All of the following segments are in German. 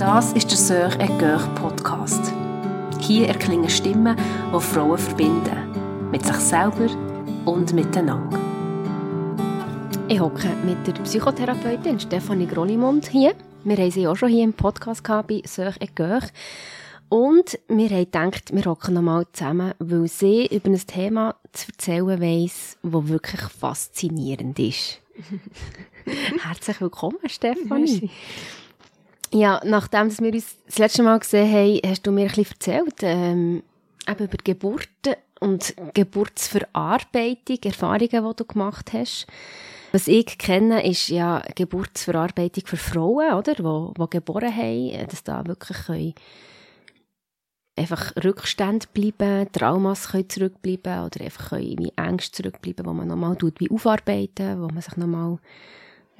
Das ist der Sœur et Coeur Podcast. Hier erklingen Stimmen, die Frauen verbinden. Mit sich selber und miteinander. Ich hocke mit der Psychotherapeutin Stefanie Grollimund hier. Wir haben sie auch schon hier im Podcast gehabt bei Sœur et Coeur. Und wir haben gedacht, wir hocken nochmal zusammen, weil sie über ein Thema zu erzählen weiss, das wirklich faszinierend ist. Herzlich willkommen, Stefanie. Ja, nachdem wir uns das letzte Mal gesehen haben, hast du mir ein bisschen erzählt, ähm, eben über Geburten und Geburtsverarbeitung, Erfahrungen, die du gemacht hast. Was ich kenne, ist ja Geburtsverarbeitung für Frauen, oder? Die, die geboren haben, dass da wirklich einfach Rückstände bleiben, Traumas können zurückbleiben oder einfach können Ängste zurückbleiben, wo man nochmal tut, wie aufarbeiten, wo man sich nochmal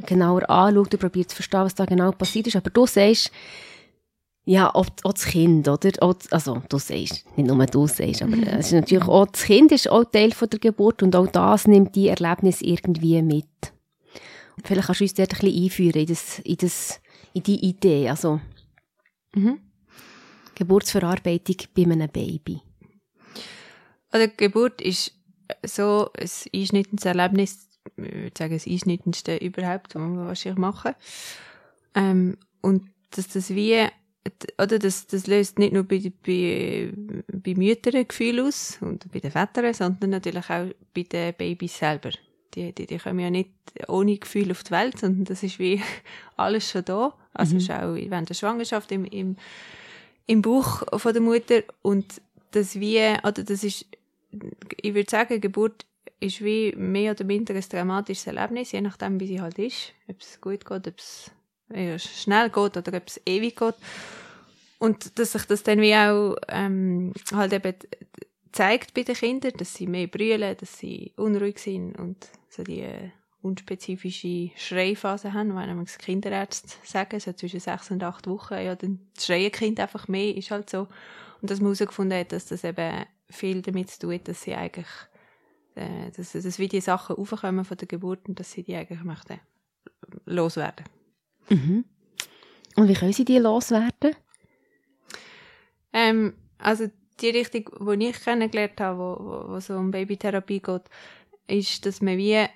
genauer anschaut und probiert zu verstehen, was da genau passiert ist. Aber du sagst, ja, auch, auch das Kind, oder? Auch, also, du sagst, nicht nur du sagst, aber es ist natürlich auch, das Kind ist auch Teil von der Geburt und auch das nimmt die Erlebnis irgendwie mit. Vielleicht kannst du uns dort ein bisschen einführen in das, in das, in die Idee, also, mhm. Geburtsverarbeitung bei einem Baby. Also, Geburt ist so ein einschnittendes Erlebnis, ich würde sagen, das einschnittendste überhaupt, was man wahrscheinlich machen. Ähm, und dass das wie, oder das, das löst nicht nur bei, bei, bei Müttern ein Gefühl aus und bei den Vätern, sondern natürlich auch bei den Babys selber. Die, die, die kommen ja nicht ohne Gefühl auf die Welt, sondern das ist wie alles schon da. Also mhm. ist auch während der Schwangerschaft im, im, im Bauch von der Mutter und das wie, oder das ist, ich würde sagen, Geburt ist wie mehr oder minder ein dramatisches Erlebnis, je nachdem, wie sie halt ist. Ob es gut geht, ob es schnell geht oder ob es ewig geht. Und dass sich das dann wie auch ähm, halt eben zeigt bei den Kindern, dass sie mehr brüllen, dass sie unruhig sind und so die äh, unspezifische Schreiphase haben, wenn man Kinderärzte sagen, so zwischen sechs und acht Wochen, ja, dann schreien Kind einfach mehr, ist halt so. Und dass man herausgefunden hat, dass das eben viel damit zu tun hat, dass sie eigentlich äh, dass, dass wie die Sachen aufkommen von der Geburt und dass sie die eigentlich möchten loswerden. Mhm. Und wie können sie die loswerden? Ähm, also die Richtung, die ich kennengelernt habe, wo, wo, wo so um Babytherapie geht, ist, dass man wie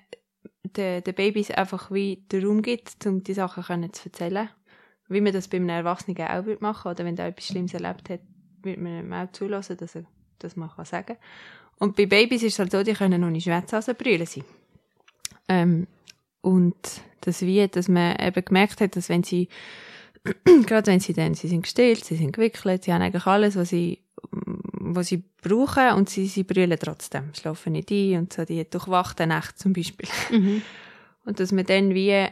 den, den Babys einfach wie den Raum gibt, um die Sachen können zu erzählen. Wie man das bei einem Erwachsenen auch machen würde. Oder wenn er etwas Schlimmes erlebt hat, würde man ihm auch zulassen, dass er das mal sagen kann. Und bei Babys ist es halt so, die können noch nicht schwätzen, also brüllen sie. Ähm, und das wie, dass man eben gemerkt hat, dass wenn sie, gerade wenn sie dann, sie sind gestillt, sie sind gewickelt, sie haben eigentlich alles, was sie, was sie brauchen und sie, sie brüllen trotzdem, schlafen nicht ein und so, die durchwachten Nacht zum Beispiel. Mhm. Und dass man dann wie,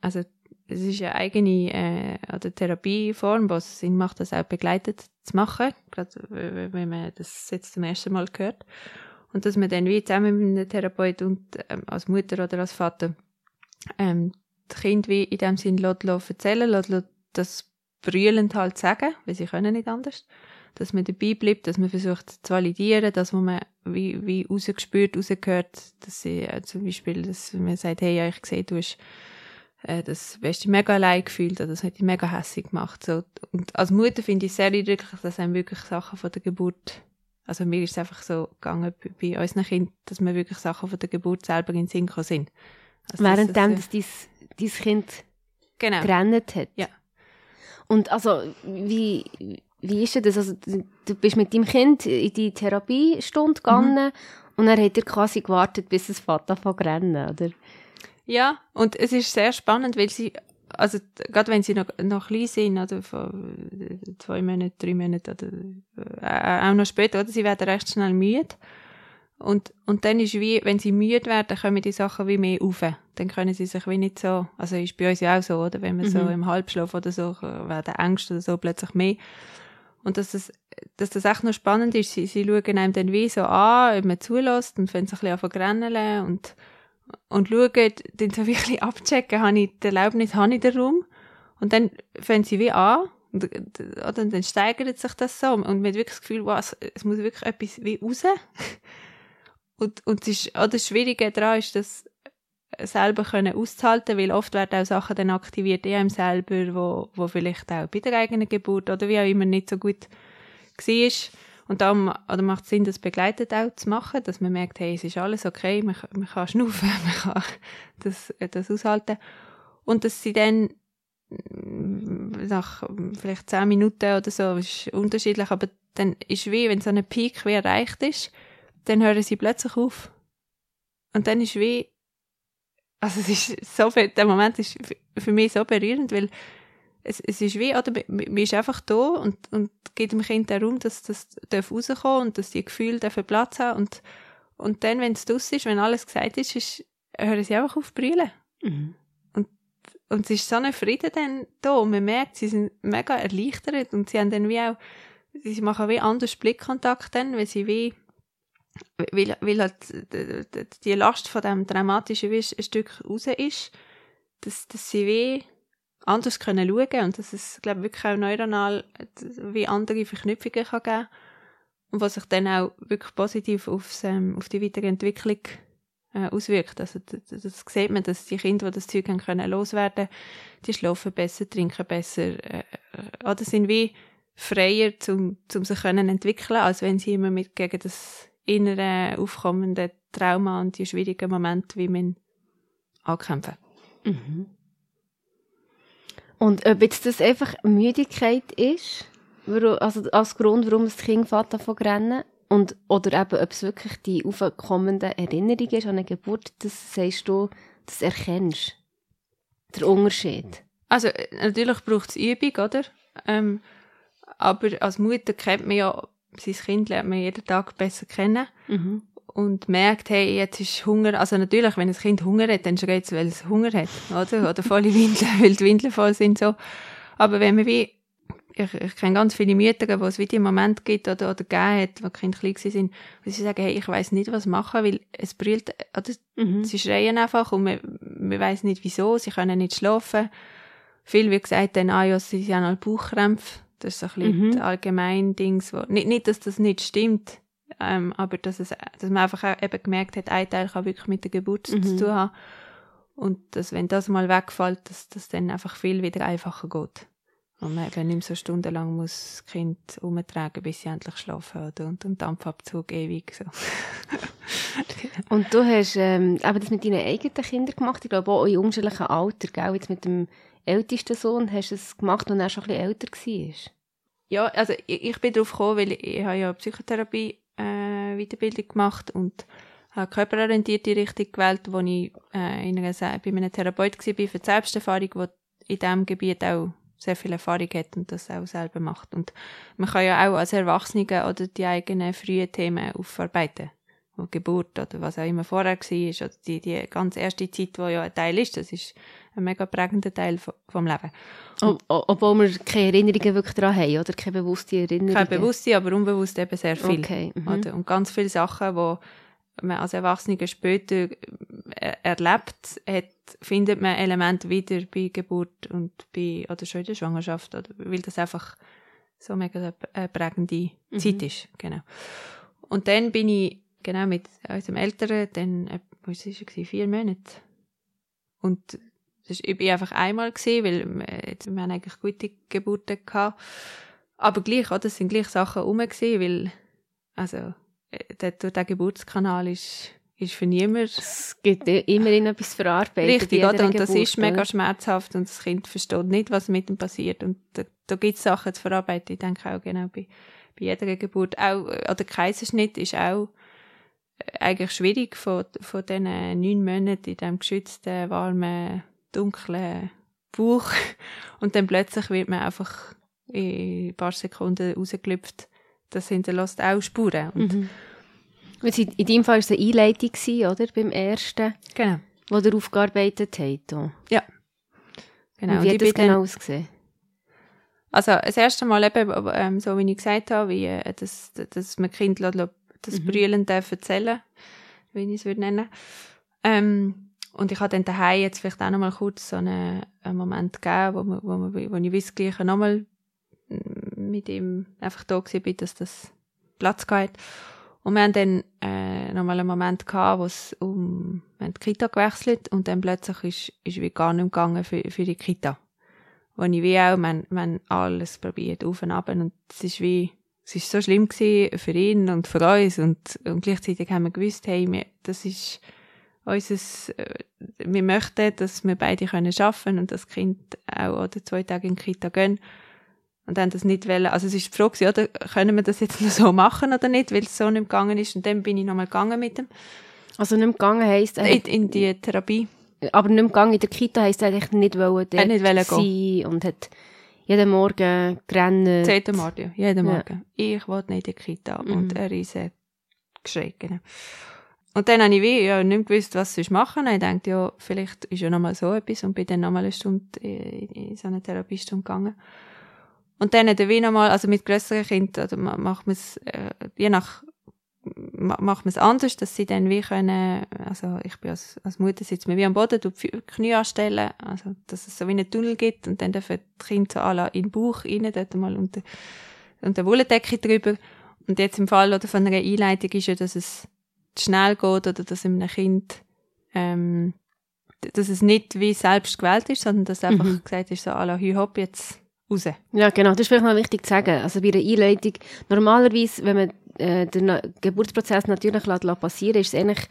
also es ist eine eigene äh, oder Therapieform, was Sinn macht, das auch begleitet zu machen, gerade wenn man das jetzt zum ersten Mal hört. Und dass man dann wie zusammen mit einem Therapeut und ähm, als Mutter oder als Vater ähm, das Kind wie in dem Sinn lässt, lässt erzählen, lässt, lässt das brüllend halt sagen, weil sie können nicht anders. Dass man dabei bleibt, dass man versucht zu validieren, dass man wie, wie rausgespürt, rausgehört, dass sie äh, zum Beispiel, dass man sagt, hey, ja, ich sehe, du hast äh, das hast dich mega allein gefühlt oder das hat dich mega hässlich gemacht. So. Und als Mutter finde ich es sehr eindrücklich, dass einem wirklich Sachen von der Geburt, also mir ist es einfach so gegangen bei, bei unseren Kindern, dass mir wirklich Sachen von der Geburt selber in den Sinn gekommen sind. Also Währenddem, das, dass dein, dein Kind genau. gerannt hat? Ja. Und also, wie, wie ist das? Also, du bist mit deinem Kind in die Therapiestunde gegangen mhm. und er hat dir quasi gewartet, bis es Vater von rennen, oder? Ja, und es ist sehr spannend, weil sie, also gerade wenn sie noch, noch klein sind, oder von zwei Monaten, drei Monaten oder äh, auch noch später, oder sie werden recht schnell müde. Und, und dann ist wie, wenn sie müde werden, kommen die Sachen wie mehr auf. Dann können sie sich wie nicht so, also ist bei uns ja auch so, oder? Wenn wir mhm. so im Halbschlaf oder so, werden Ängste oder so plötzlich mehr. Und dass das, dass das echt noch spannend ist, sie, sie schauen einem dann wie so an, ob man zulässt und fangen sich ein bisschen an und, und schauen, dann so wirklich abchecken, habe ich die Erlaubnis, habe ich den Raum? Und dann fangen sie wie an, und, oder, dann steigert sich das so, und man hat wirklich das Gefühl, wow, es, es muss wirklich etwas wie raus. und, und es ist, oder das Schwierige daran ist, dass, selber können auszuhalten, weil oft werden auch Sachen dann aktiviert in einem selber, wo, wo vielleicht auch bei der eigenen Geburt oder wie auch immer nicht so gut war. Und da oder macht es Sinn, das begleitet auch zu machen, dass man merkt, hey, es ist alles okay, man, man kann schnaufen, man kann das, das aushalten. Und dass sie dann nach vielleicht zehn Minuten oder so, ist unterschiedlich, aber dann ist wie, wenn so ein Peak wie erreicht ist, dann hören sie plötzlich auf. Und dann ist wie, also es ist so, der Moment ist für mich so berührend, weil es, es ist wie, oder, man ist einfach da und, und gibt dem Kind den Raum, dass das darf rauskommen und dass die Gefühle dürfen Platz haben und, und dann, wenn es draus ist, wenn alles gesagt ist, ist hören sie einfach auf brüllen. Mhm. Und, und es ist so ein Frieden dann da und man merkt, sie sind mega erleichtert und sie haben dann wie auch, sie machen wie anders Blickkontakt dann, weil sie wie weil, weil halt die Last von dem Dramatischen wie ein Stück raus ist, dass, dass sie wie anders können schauen und dass es, glaube wirklich auch neuronal wie andere Verknüpfungen kann geben und was sich dann auch wirklich positiv aufs, ähm, auf die weitere Entwicklung äh, auswirkt. Also das, das sieht man, dass die Kinder, die das Zeug haben können loswerden, die schlafen besser, trinken besser, äh, oder sind wie freier, zum, zum sich können entwickeln, als wenn sie immer mit gegen das innere aufkommende Trauma und die schwierigen Momente wie man ankämpfen. Mhm. Und ob jetzt das einfach Müdigkeit ist, also als Grund, warum das Kind davon rennen und oder eben, ob es wirklich die aufkommenden Erinnerungen ist an eine Geburt, das sagst du, das erkennst. Der Unterschied. Also, natürlich braucht es Übung, oder? Ähm, aber als Mutter kennt man ja, sein Kind lernt man jeden Tag besser kennen. Mhm und merkt, hey, jetzt ist Hunger, also natürlich, wenn ein Kind Hunger hat, dann schreit es, weil es Hunger hat, oder? Oder volle Windeln, weil die Windeln voll sind, so. Aber wenn man wie, ich, ich kenne ganz viele Mütter, wo es wie die Moment gibt oder, oder gegeben hat, wo die Kinder klein sind, wo sie sagen, hey, ich weiß nicht, was machen, weil es brüllt, oder? Mhm. Sie schreien einfach und man, man weiß nicht wieso, sie können nicht schlafen. Viel wird gesagt, dann, ah ja, sie haben halt Bauchkrämpfe. Das ist so ein bisschen mhm. allgemein Dings, wo, nicht, nicht, dass das nicht stimmt, ähm, aber dass, es, dass man einfach auch eben gemerkt hat, ein Teil kann wirklich mit der Geburt mhm. zu tun haben. Und dass, wenn das mal wegfällt, dass das dann einfach viel wieder einfacher geht. Und man eben nicht mehr so stundenlang muss das Kind umtragen, bis sie endlich schlafen oder und, und Dampfabzug ewig so. und du hast ähm, eben das mit deinen eigenen Kindern gemacht, ich glaube auch in unterschiedlichen Alter, gell? Jetzt mit dem ältesten Sohn hast du es gemacht, als er schon ein bisschen älter war. Ja, also ich, ich bin darauf gekommen, weil ich, ich habe ja Psychotherapie äh, Weiterbildung gemacht und habe körperorientierte Richtung gewählt, wo ich äh, in einer, bei einem Therapeut war für die Selbsterfahrung, der in diesem Gebiet auch sehr viel Erfahrung hat und das auch selber macht. Und man kann ja auch als Erwachsene oder die eigenen frühen Themen aufarbeiten. Wo Geburt oder was auch immer vorher war, oder die, die ganz erste Zeit, wo ja ein Teil ist, das ist ein mega prägender Teil vom Leben. Und, obwohl wir keine Erinnerungen wirklich daran haben, oder? Keine bewusste Erinnerungen? Keine bewusste, aber unbewusst eben sehr viel. Okay. Mhm. Und ganz viele Sachen, die man als Erwachsene später äh, erlebt hat, findet man Elemente wieder bei Geburt und bei, oder schon in der Schwangerschaft, oder, weil das einfach so mega eine prägende mhm. Zeit ist. Genau. Und dann bin ich, genau, mit unserem Älteren, dann, äh, was war es, vier Monate. Und das war ich einfach einmal, gewesen, weil wir, wir haben eigentlich gute Geburten gehabt. Aber gleich, oder? Es sind gleich Sachen rum gewesen, weil, also, äh, der, der Geburtskanal ist, ist für niemanden. Es gibt immerhin etwas verarbeitet. Richtig, oder? Und das ist mega schmerzhaft und das Kind versteht nicht, was mit ihm passiert. Und da, da gibt es Sachen zu verarbeiten. Ich denke auch genau bei, bei jeder Geburt. Auch, oder Kaiserschnitt ist auch äh, eigentlich schwierig von, von diesen neun Monaten in diesem geschützten, warmen dunklen Bauch und dann plötzlich wird man einfach in ein paar Sekunden rausgelüpft. Das hinterlässt auch Spuren. Und mhm. In deinem Fall war es eine Einleitung, oder? Beim ersten. Genau. Wo ihr aufgearbeitet habt. Ja. Genau. Und wie hat das genau ausgesehen? Also, das erste Mal eben, ähm, so wie ich gesagt habe, wie, äh, dass, dass man Kind das mhm. Brüllen erzählen wie ich es würde nennen. Ähm, und ich habe dann daheim jetzt vielleicht auch noch mal kurz so einen, einen Moment gegeben, wo, man, wo, man, wo ich weiß gleich nochmal mit ihm einfach da war, dass das Platz geht. Und wir haben dann äh, nochmal einen Moment gehabt, wo es um wir haben die Kita gewechselt und dann plötzlich ist, ist wie gar nicht gegangen für, für die Kita. Wo ich wie auch, wir, wir haben alles probiert, auf und ab und es ist wie, es ist so schlimm gewesen für ihn und für uns und, und gleichzeitig haben wir gewusst, hey, wir, das ist unseres, äh, wir möchten, dass wir beide können arbeiten und das Kind auch oder zwei Tage in die Kita gehen. Und haben das nicht wollen, also es ist die Frage, oder, können wir das jetzt noch so machen oder nicht, weil es so nicht gegangen ist. Und dann bin ich nochmal gegangen mit dem, Also nicht gegangen heisst, in, in die Therapie. aber nicht gegangen in der Kita heisst, hat nicht wollen dort nicht wollen sein und hat jeden Morgen gerannt. Jeden Morgen, jeden Ja. Morgen. Ich wollte nicht in die Kita Mhm. und er ist geschrien. Und dann habe ich wie, ja, nicht mehr gewusst, was sonst machen. Ich dachte, ja, vielleicht ist ja nochmal so etwas und bin dann nochmal eine Stunde in, in so eine Therapiestunde gegangen. Und dann hat er wie nochmal, also mit grösseren Kindern, ma- macht man es, äh, je nach, ma- macht man es anders, dass sie dann wie können, also ich bin als, als Mutter sitzt mir wie am Boden, du die Knie anstellen, also dass es so wie einen Tunnel gibt und dann dürfen die Kinder so alle in den Bauch rein, dort mal unter, unter Wolldecke drüber. Und jetzt im Fall oder von einer Einleitung ist ja, dass es schnell geht oder dass einem Kind, ähm, dass es nicht wie selbst gewählt ist, sondern dass einfach Mhm. gesagt ist, so, hü hopp, jetzt raus. Ja, genau. Das ist vielleicht noch wichtig zu sagen. Also bei einer Einleitung, normalerweise, wenn man äh, den Na- Geburtsprozess natürlich passieren ist es eigentlich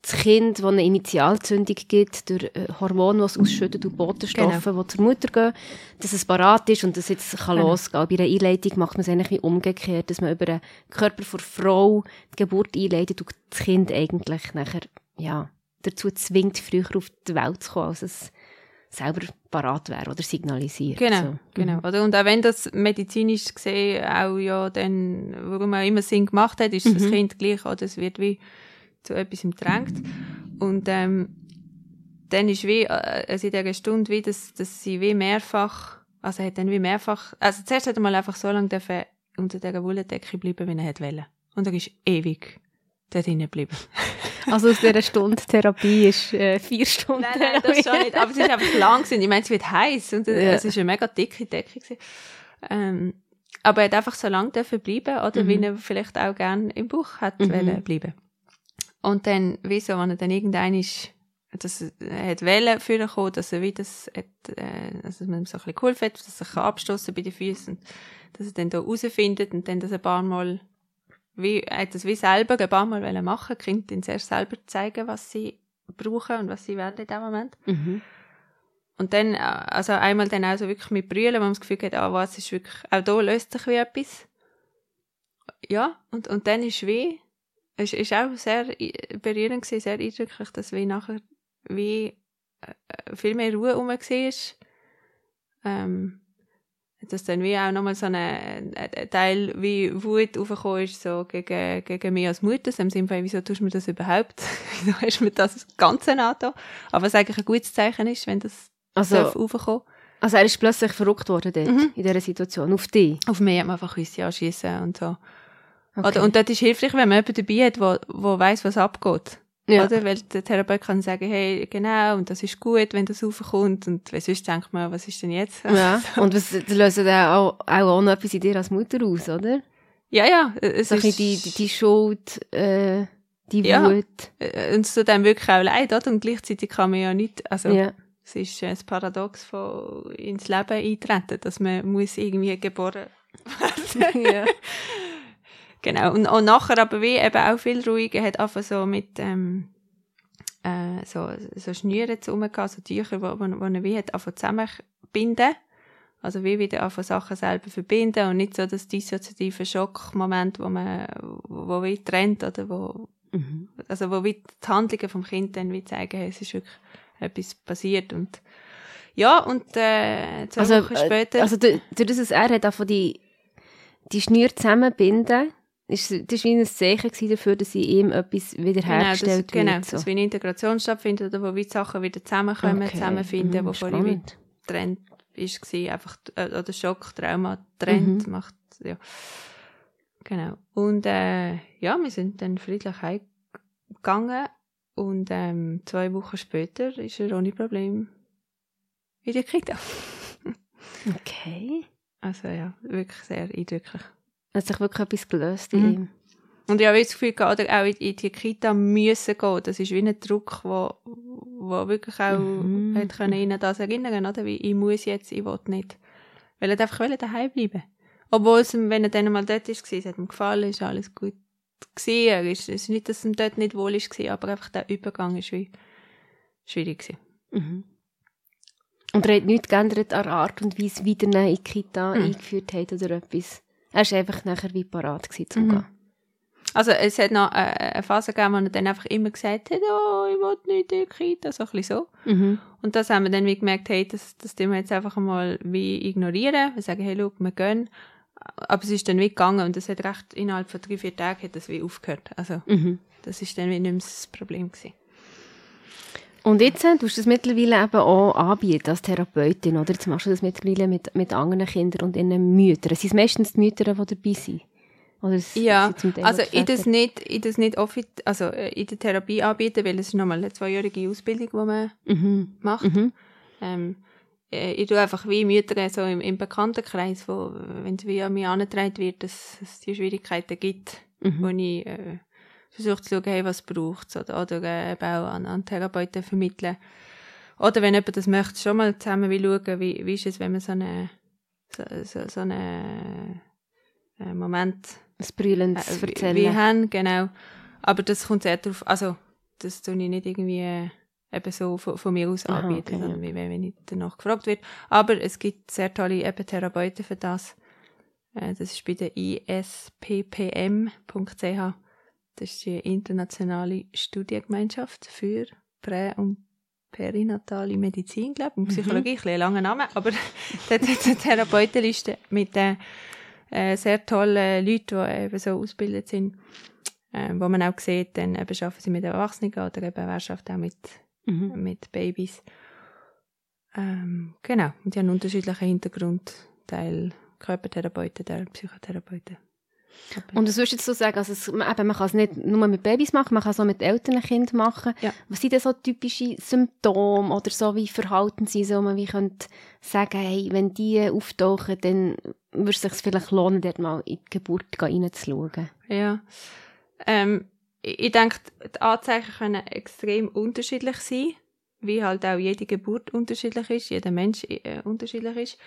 das Kind, das eine Initialzündung gibt, durch äh, Hormone, die es ausschüttet und Botenstoffe, die zur Mutter gehen, dass es parat ist und dass es jetzt kann Genau. losgehen kann. Bei einer Einleitung macht man es eigentlich wie umgekehrt, dass man über den Körper der Frau die Geburt einleitet und das Kind eigentlich nachher, ja, dazu zwingt, früher auf die Welt zu kommen, als es selber parat wäre oder signalisiert. Genau, So. genau. Oder? Und auch wenn das medizinisch gesehen auch ja dann, warum auch immer Sinn gemacht hat, ist das Mhm. Kind gleich, oder es wird wie zu etwas drängt. Und ähm, dann ist wie, äh, also in dieser Stunde wie, dass, dass sie wie mehrfach, also er hat dann wie mehrfach, also zuerst hat er mal einfach so lange dürfen unter dieser Wolldecke bleiben, wie er hat wollen. Und er ist ewig dort drinnen geblieben. Also aus dieser Stunde Therapie ist äh, vier Stunden. Nein, nein, das schon nicht. Aber es ist einfach lang gewesen. Ich meine, es wird heiß und äh, Ja. es ist eine mega dicke Decke gewesen. Ähm, aber er hat einfach so lange dürfen bleiben, oder Mhm. wie er vielleicht auch gern im Buch hat Mhm. wollen bleiben. Und dann, wieso, wenn er dann irgendein ist, dass er hat wollen für ihn kommen, dass er wie das, hat, äh, dass man ihm so ein bisschen geholfen hat, dass er sich abstoßen bei den Füßen und dass er dann da rausfindet und dann das ein paar Mal wie, hat das wie selber ein paar Mal wollen machen, die Kinder ihnen zuerst selber zeigen, was sie brauchen und was sie werden in dem Moment. Mhm. Und dann, äh, also einmal dann auch so wirklich mit Brüllen, wo man das Gefühl hat, ah, was ist wirklich, auch da löst sich wie etwas. Ja, und, und dann ist wie, es ist auch sehr berührend gewesen, sehr eindrücklich, dass wie nachher, wie, äh, viel mehr Ruhe rum war. Ähm, dass dann wie auch nochmal so ein, Teil wie Wut aufgekommen ist, so gegen, gegen mich als Mutter, so im Sinne von, wieso tust du mir das überhaupt? wieso hast du mir das Ganze angetan? Aber was eigentlich ein gutes Zeichen ist, wenn das Also, darf aufkommen. also er ist plötzlich verrückt worden dort, Mhm. in dieser Situation, auf dich. Auf mich hat man einfach uns anschiessen und so. Okay. Oder, und das ist hilfreich, wenn man jemanden dabei hat, wo, wo weiss, was abgeht. Ja. Oder? Weil der Therapeut kann sagen, hey, genau, und das ist gut, wenn das aufkommt. Und weil sonst denkt man, was ist denn jetzt? ja. Und was das löst auch, auch, auch noch etwas in dir als Mutter aus, oder? ja, ja. Es So ein ist, die, die, die Schuld, äh, die Ja. Wut. äh, und es tut einem wirklich auch leid, oder? Und gleichzeitig kann man ja nicht, also, Ja. es ist äh, das Paradox von ins Leben eintreten, dass man muss irgendwie geboren ja. Genau. Und, und nachher aber wie eben auch viel ruhiger hat einfach so mit, ähm, äh, so, so Schnüren zu umgehen, so Tücher, wo, wo, wo er wie hat einfach zusammenbinden. Also wie wieder einfach Sachen selber verbinden und nicht so das dissoziative Schockmoment, wo man, wo, wo wie trennt oder wo, Mhm. also wo wie die Handlungen vom Kind dann wie zeigen, hey, es ist wirklich etwas passiert und ja, und äh, zwei Also, Wochen später, äh, also durch, das, er hat, von die, die Schnür zusammenbinden, ist, das war ein Zeichen dafür, dass sie ihm etwas Genau, das, wiederhergestellt genau, wird. So. dass wie eine Integration stattfindet, oder wo wie die Sachen wieder zusammenkommen, Okay. zusammenfinden, Mhm, wo vorher wie spannend. Trend ist einfach, äh, oder Schock, Trauma, Trend Mhm. macht, ja. Genau. Und, äh, ja, wir sind dann friedlich heimgegangen und, ähm, zwei Wochen später ist er ohne Problem in der Kita. Okay. Also, ja, wirklich sehr eindrücklich. Hat sich wirklich etwas gelöst in Mhm. ihm. Und ich habe das Gefühl, auch in, in die Kita müssen gehen. Das ist wie ein Druck, wo, wo wirklich auch Mhm. hat können ihnen das erinnern, oder? Wie, ich muss jetzt, ich will nicht. Weil er einfach daheim bleiben. Obwohl es, wenn er dann mal dort war, es hat ihm gefallen, ist alles gut gewesen. Ist, es ist nicht, dass es ihm dort nicht wohl gewesen, aber einfach der Übergang ist wie schwierig gewesen. Mhm. Und er hat nichts geändert an der Art und Weise, wie er ihn in die Kita Mhm. eingeführt hat oder etwas. Er war einfach nachher wie parat zum Mhm. Gehen. Also, es hat noch äh, eine Phase gegeben, wo er dann einfach immer gesagt hat, oh, ich will nicht in die Kita, so ein bisschen so. Mhm. Und das haben wir dann wie gemerkt, hey, das, das tun wir jetzt einfach mal wie ignorieren. Wir sagen, hey, schau, wir gehen. Aber es ist dann wie gegangen und es hat recht, innerhalb von drei, vier Tagen hat das wie aufgehört. Also, Mhm. das ist dann wie nicht mehr das Problem gewesen. Und jetzt äh, tust du das mittlerweile eben auch anbieten als Therapeutin, oder? Jetzt machst du das mittlerweile mit, mit anderen Kindern und ihren Müttern. Sind es meistens die Mütter, die dabei sind? Oder Ja, sind also ich das nicht, ich das nicht offi also äh, in der Therapie anbieten, weil es ist nochmal eine zweijährige Ausbildung, die man Mhm. macht. Mhm. Ähm, äh, ich tue einfach wie Mütter so im, im Bekanntenkreis, wo, wenn es wie an mich angetragen wird, dass es die Schwierigkeiten gibt, Mhm. wo ich äh, versuche zu schauen, hey, was braucht es, oder, oder äh, eben auch an, an Therapeuten vermitteln. Oder wenn jemand das möchte, schon mal zusammen wie schauen, wie, wie ist es, wenn man so eine so, so, so eine äh, Moment Das Brüllendes äh, wie- Erzählen. Wie haben, genau. Aber das kommt sehr darauf, also, das tue ich nicht irgendwie äh, eben so von, von mir aus Aha, anbieten, okay, sondern wie wenn wenn ich danach gefragt wird. Aber es gibt sehr tolle eben Therapeuten für das. Äh, das ist bei der isppm.ch. Das ist die internationale Studiengemeinschaft für Prä- und perinatale Medizin, glaube ich, und Psychologie, ein bisschen ein langer Name, aber dort hat es eine Therapeutenliste mit äh, äh, sehr tolle Leute, die eben so ausgebildet sind, äh, wo man auch sieht, dann eben arbeiten sie mit Erwachsenen oder eben wer schafft auch mit, Mhm. mit Babys. Ähm, genau, und die haben einen unterschiedlichen Hintergrund, Teil Körpertherapeuten, Teil Psychotherapeuten. Aber- Und was würdest du jetzt so sagen, also es, man, eben, man kann es nicht nur mit Babys machen, man kann es auch mit älteren Kindern machen. Ja. Was sind denn so typische Symptome oder so, wie verhalten sie so, man wie könnte sagen, hey, wenn die auftauchen, dann würde es sich vielleicht lohnen, dort mal in die Geburt reinzuschauen. Ja. Ähm, ich, ich denke, die Anzeichen können extrem unterschiedlich sein, wie halt auch jede Geburt unterschiedlich ist, jeder Mensch äh, unterschiedlich ist.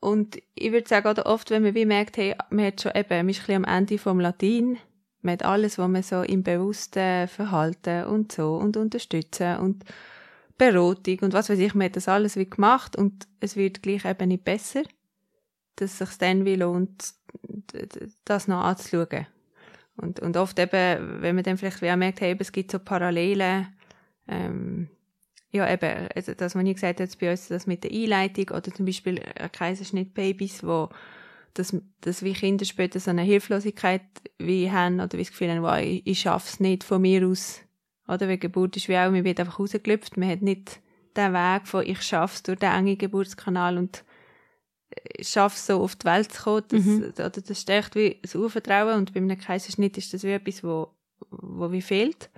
Und ich würde sagen, oder oft, wenn man wie merkt, hey, man hat schon eben, man ist ein bisschen am Ende vom Latein, man hat alles, was man so im bewussten Verhalten und so und unterstützen und Beratung und was weiß ich, man hat das alles wie gemacht und es wird gleich eben nicht besser, dass es sich dann wie lohnt, das noch anzuschauen. Und, und oft eben, wenn man dann vielleicht wie auch merkt, hey, es gibt so Parallelen, ähm, ja eben, also das, was ich gesagt habe, jetzt bei uns, das mit der Einleitung oder zum Beispiel Kaiserschnittbabys, wo das, das wie Kinder später so eine Hilflosigkeit wie haben oder wie das Gefühl haben, wow, ich, ich schaff's nicht von mir aus. Oder weil Geburt ist wie auch, man wird einfach rausgelüpft, man hat nicht den Weg von ich schaff's durch den engen Geburtskanal und äh, schaff's so auf die Welt zu kommen, das, Mhm. oder das stärkt wie das Urvertrauen und bei einem Kaiserschnitt ist das wie etwas, wo, wo wie fehlt.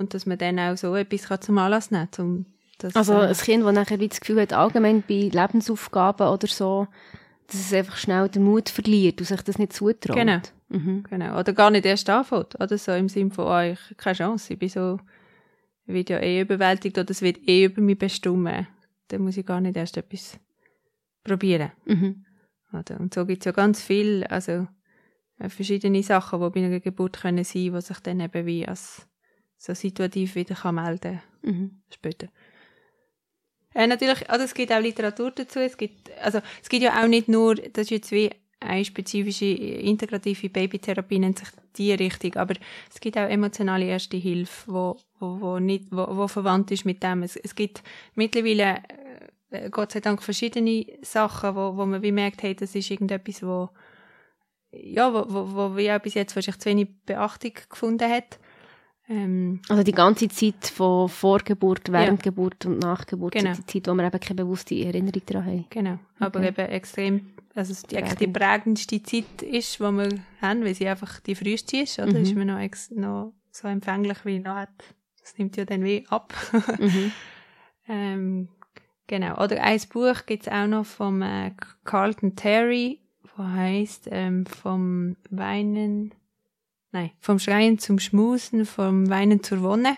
Und dass man dann auch so etwas kann zum Anlass nehmen kann, um das, Also äh, ein Kind, das nachher wie das Gefühl hat, allgemein bei Lebensaufgaben oder so, dass es einfach schnell den Mut verliert und sich das nicht zutraut. Genau. Mhm. Genau. Oder gar nicht erst anfängt. Oder so im Sinne von, oh, ich habe keine Chance, ich bin so, ich werde ja eh überwältigt oder es wird eh über mich bestimmen. Dann muss ich gar nicht erst etwas probieren. Mhm. Oder? Und so gibt es ja ganz viel, also äh, verschiedene Sachen, die bei einer Geburt können sein, die sich dann eben wie als so situativ wieder kann melden Mhm. später. Äh, natürlich, also es gibt auch Literatur dazu. Es gibt, also es gibt ja auch nicht nur, das ist jetzt wie eine spezifische integrative Babytherapie nennt sich die Richtung, aber es gibt auch emotionale Erste Hilfe, wo, wo, wo nicht, wo, wo verwandt ist mit dem. Es, es gibt mittlerweile äh, Gott sei Dank verschiedene Sachen, wo, wo man wie merkt, hey, das ist irgendetwas, wo ja, wo, wo, wo wie auch bis jetzt wahrscheinlich zu wenig Beachtung gefunden hat. Ähm, Also die ganze Zeit von Vorgeburt, während Ja. Geburt und Nachgeburt, Genau. die Zeit, wo wir eben keine bewusste Erinnerung daran haben. Genau, aber Okay. eben extrem, also es die, eigentlich die prägendste Zeit ist, die wir haben, weil sie einfach die früheste ist, oder? Mhm. Ist man noch, noch so empfänglich wie noch hat. Das nimmt ja dann wie ab. Mhm. ähm, genau, oder ein Buch gibt's auch noch vom äh, Carlton Terry, wo heißt ähm, vom Weinen nein, vom Schreien zum Schmusen, vom Weinen zur Wonne.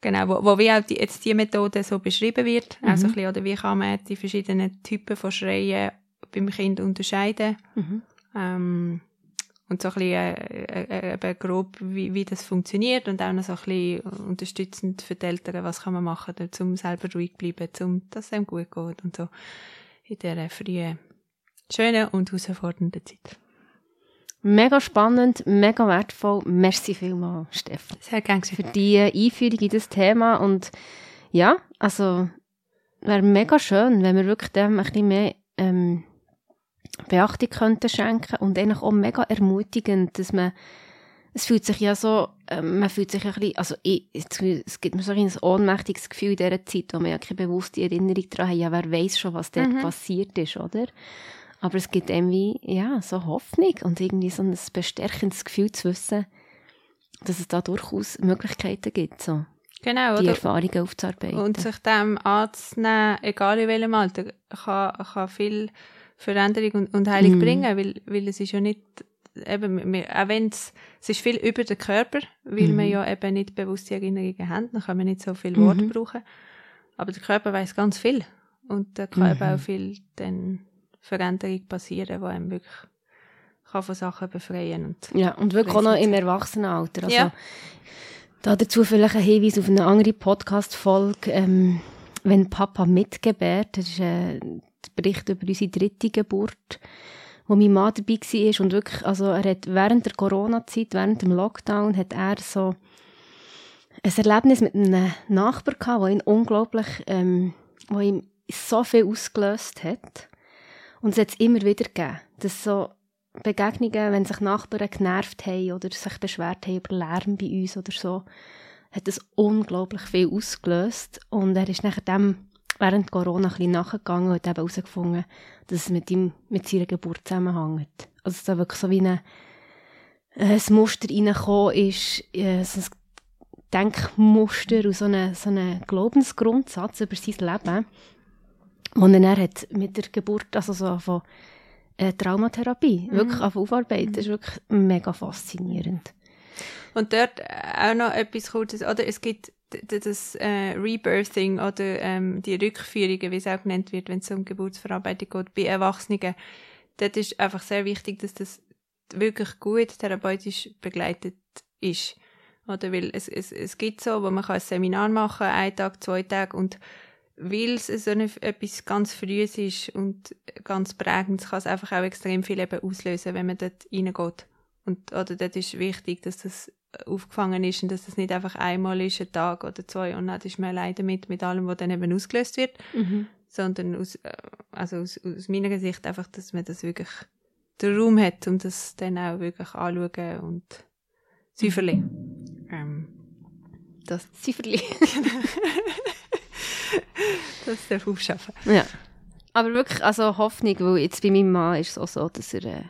Genau, wo, wo wie auch die, jetzt die Methode so beschrieben wird. Mhm. Also ein bisschen, oder wie kann man die verschiedenen Typen von Schreien beim Kind unterscheiden. Mhm. Ähm, und so ein bisschen äh, äh, eben grob, wie, wie das funktioniert und auch noch so ein bisschen unterstützend für die Eltern, was kann man machen, um selber ruhig zu bleiben, um dass es einem gut geht und so in dieser frühen, schönen und herausfordernden Zeit. Mega spannend, mega wertvoll. Merci vielmals, Steffen. Sehr gerne. Für die Einführung in das Thema und ja, also wäre mega schön, wenn wir wirklich dem ein bisschen mehr ähm, Beachtung könnten schenken und eigentlich auch mega ermutigend, dass man es fühlt sich ja so, äh, man fühlt sich ein bisschen, also ich, es gibt mir so ein ohnmächtiges Gefühl in dieser Zeit, wo wir ja keine bewusste Erinnerung daran haben, ja, wer weiß schon, was dort Mhm. passiert ist, oder? Aber es gibt irgendwie, ja, so Hoffnung und irgendwie so ein bestärkendes Gefühl zu wissen, dass es da durchaus Möglichkeiten gibt, so Genau, die oder? Erfahrungen aufzuarbeiten. Und sich dem anzunehmen, egal in welchem Alter, kann, kann viel Veränderung und, und Heilung Mhm. bringen, weil, weil es ist ja nicht, eben, wir, auch wenn es, es ist viel über den Körper, weil Mhm. wir ja eben nicht bewusste Erinnerungen haben, dann können wir nicht so viel Worte Mhm. brauchen. Aber der Körper weiß ganz viel. Und da kann eben Mhm. auch viel dann Veränderung passieren, die einem wirklich kann von Sachen befreien und Ja, und wirklich auch noch im Erwachsenenalter. Also, Ja. Da dazu vielleicht ein Hinweis auf eine andere Podcast-Folge. Ähm, wenn Papa mitgebärt, das ist äh, der Bericht über unsere dritte Geburt, wo mein Mann dabei war. Und wirklich, also er hat während der Corona-Zeit, während dem Lockdown, hat er so ein Erlebnis mit einem Nachbar gehabt, wo ihn unglaublich, ähm, wo ihm so viel ausgelöst hat. Und es hat es immer wieder gegeben, dass so Begegnungen, wenn sich Nachbarn genervt haben oder sich beschwert haben über Lärm bei uns oder so, hat das unglaublich viel ausgelöst. Und er ist nachher dem während Corona ein bisschen nachgegangen und hat eben herausgefunden, dass es mit ihm, mit seiner Geburt zusammenhängt. Also, dass da wirklich so wie eine, äh, ein Muster reingekommen ist, äh, so ein Denkmuster und so einen so eine Glaubensgrundsatz über sein Leben, den er hat mit der Geburt, also so von äh, Traumatherapie, wirklich auf aufarbeiten, das ist wirklich mega faszinierend. Und dort auch noch etwas Kurzes, oder es gibt das äh, Rebirthing oder ähm, die Rückführungen, wie es auch genannt wird, wenn es um Geburtsverarbeitung geht, bei Erwachsenen. Dort ist einfach sehr wichtig, dass das wirklich gut therapeutisch begleitet ist. Oder weil es, es, es gibt so, wo man kann ein Seminar machen, einen Tag, zwei Tage und weil es so eine, etwas ganz Frühes ist und ganz prägendes, kann es einfach auch extrem viel eben auslösen, wenn man dort reingeht. Und, oder dort ist wichtig, dass das aufgefangen ist und dass das nicht einfach einmal ist, ein Tag oder zwei und dann ist man allein damit, mit allem, was dann eben ausgelöst wird, sondern aus, äh, also aus, aus meiner Sicht einfach, dass man das wirklich den Raum hat, um das dann auch wirklich anschauen und säuferli. Ähm, das, Zifferli. das darf aufschaffen. ja. Aber wirklich, also Hoffnung, weil jetzt bei meinem Mann ist es auch so, dass er, äh,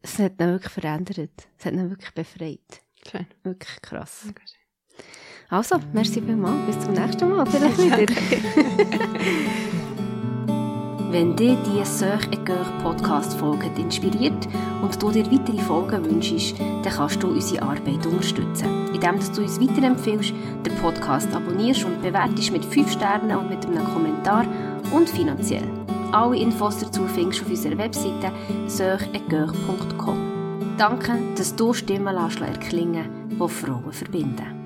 es hat ihn wirklich verändert. Es hat ihn wirklich befreit. Schön. Wirklich krass. Danke schön. Also, merci vielmals. Bis zum nächsten Mal. Vielleicht wieder. Wenn diese «Sœur et Cœur» Podcast-Folge inspiriert und du dir weitere Folgen wünschst, dann kannst du unsere Arbeit unterstützen, indem du uns weiterempfiehlst, den Podcast abonnierst und bewertest mit 5 Sternen und mit einem Kommentar und finanziell. Alle Infos dazu findest du auf unserer Webseite sœuretcoeur.com. Danke, dass du Stimmen lässt erklingen, die Frauen verbinden.